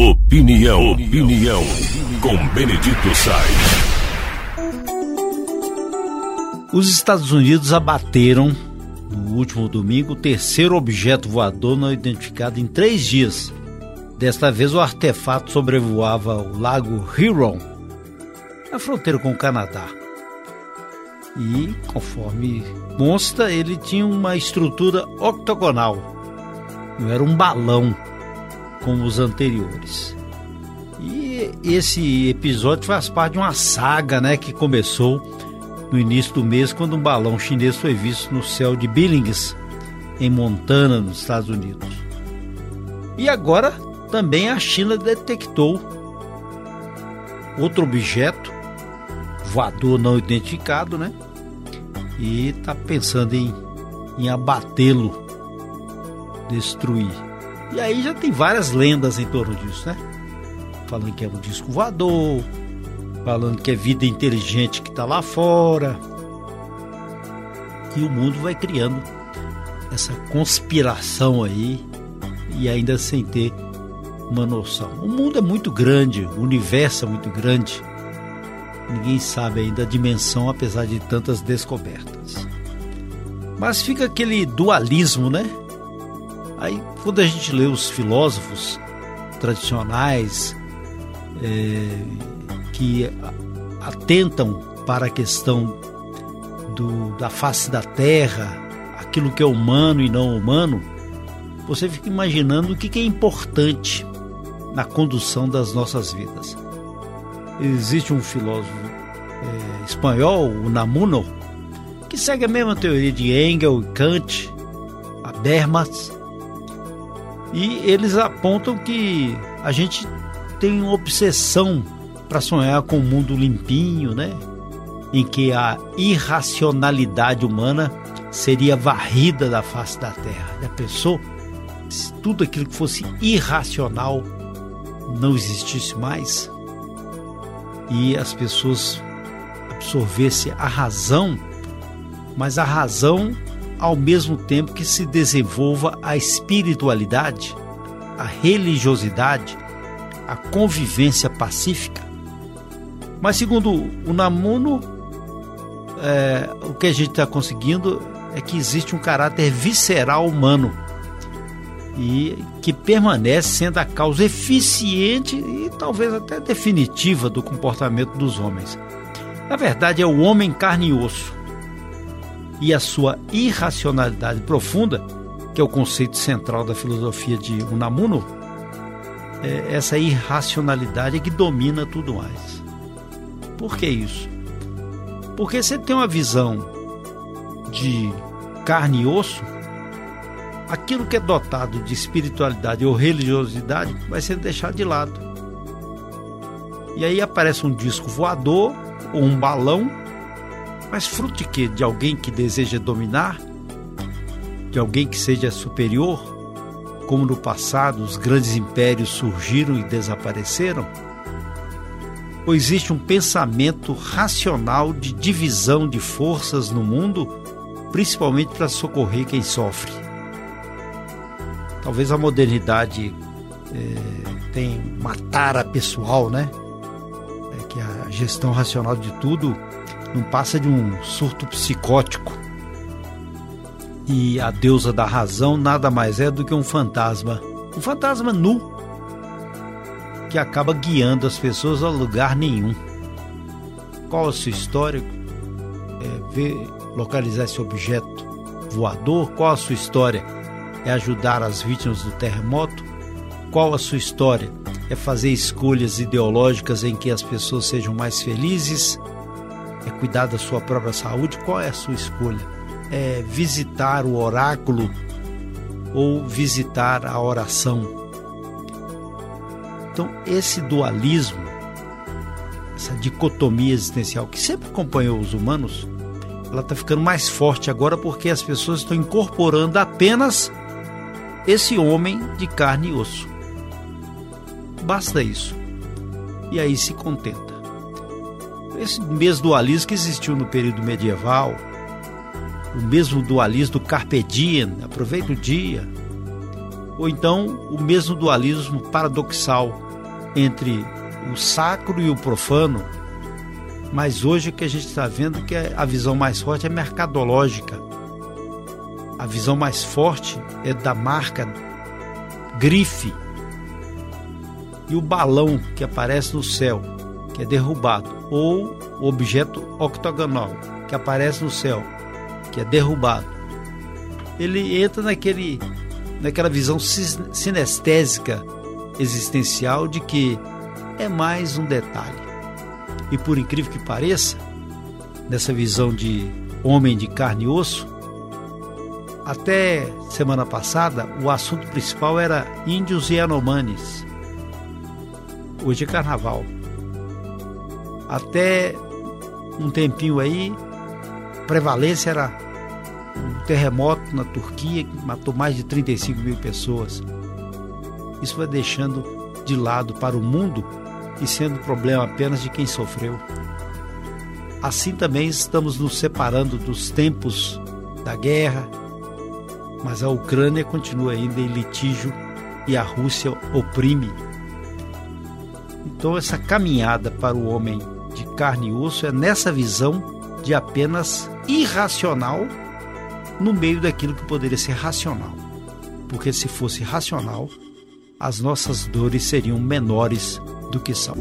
Opinião, opinião, com Benedito Sainz. Os Estados Unidos abateram no último domingo o terceiro objeto voador não identificado em três dias. Desta vez o artefato sobrevoava o lago Huron, na fronteira com o Canadá. E, conforme consta, ele tinha uma estrutura octogonal. Não era um balão como os anteriores. E esse episódio faz parte de uma saga né, que começou no início do mês, quando um balão chinês foi visto no céu de Billings, em Montana, nos Estados Unidos. E agora também a China detectou outro objeto voador não identificado, né? E está pensando em, em abatê-lo, destruir. E aí já tem várias lendas em torno disso, né? Falando que é um disco voador, falando que é vida inteligente que está lá fora. E o mundo vai criando essa conspiração aí e ainda sem ter uma noção. O mundo é muito grande, o universo é muito grande. Ninguém sabe ainda a dimensão, apesar de tantas descobertas. Mas fica aquele dualismo, né? Aí, quando a gente lê os filósofos tradicionais, é, que atentam para a questão do, da face da terra, aquilo que é humano e não humano, você fica imaginando o que é importante na condução das nossas vidas. Existe um filósofo é, espanhol, o Namuno, que segue a mesma teoria de Engel, Kant, Habermas, e eles apontam que a gente tem uma obsessão para sonhar com um mundo limpinho, né? Em que a irracionalidade humana seria varrida da face da terra. Já pensou? Se tudo aquilo que fosse irracional não existisse mais e as pessoas absorvessem a razão, mas a razão ao mesmo tempo que se desenvolva a espiritualidade, a religiosidade, a convivência pacífica. Mas segundo o Namuno, é, o que a gente está conseguindo é que existe um caráter visceral humano e que permanece sendo a causa eficiente e talvez até definitiva do comportamento dos homens. Na verdade, é o homem carne e osso e a sua irracionalidade profunda, que é o conceito central da filosofia de Unamuno, é essa irracionalidade é que domina tudo mais. Por que isso? Porque você tem uma visão de carne e osso, aquilo que é dotado de espiritualidade ou religiosidade vai ser deixado de lado. E aí aparece um disco voador ou um balão, mas fruto de quê? De alguém que deseja dominar? De alguém que seja superior? Como no passado os grandes impérios surgiram e desapareceram? ou existe um pensamento racional de divisão de forças no mundo, principalmente para socorrer quem sofre? Talvez a modernidade é, tenha matar a pessoal, né? É que a gestão racional de tudo não passa de um surto psicótico. E a deusa da razão nada mais é do que um fantasma. Um fantasma nu que acaba guiando as pessoas a lugar nenhum. Qual a sua história? É ver, localizar esse objeto voador? Qual a sua história? É ajudar as vítimas do terremoto? Qual a sua história? É fazer escolhas ideológicas em que as pessoas sejam mais felizes? É cuidar da sua própria saúde? Qual é a sua escolha? É visitar o oráculo ou visitar a oração? Então, esse dualismo, essa dicotomia existencial que sempre acompanhou os humanos, ela está ficando mais forte agora porque as pessoas estão incorporando apenas esse homem de carne e osso. Basta isso. E aí se contenta. Esse mesmo dualismo que existiu no período medieval, o mesmo dualismo do carpe diem, aproveita o dia, ou então o mesmo dualismo paradoxal entre o sacro e o profano, mas hoje o que a gente está vendo que a visão mais forte é mercadológica. A visão mais forte é da marca grife. E o balão que aparece no céu, que é derrubado, ou o objeto octogonal que aparece no céu, que é derrubado. Ele entra naquele naquela visão sinestésica existencial de que é mais um detalhe. E por incrível que pareça, nessa visão de homem de carne e osso, até semana passada o assunto principal era índios e anomanes. Hoje é carnaval. Até um tempinho aí, prevalência era um terremoto na Turquia que matou mais de 35 mil pessoas. Isso vai deixando de lado para o mundo e sendo problema apenas de quem sofreu. Assim também estamos nos separando dos tempos da guerra, mas a Ucrânia continua ainda em litígio e a Rússia oprime. Então, essa caminhada para o homem carne e osso é nessa visão de apenas irracional no meio daquilo que poderia ser racional. Porque se fosse racional, as nossas dores seriam menores do que são.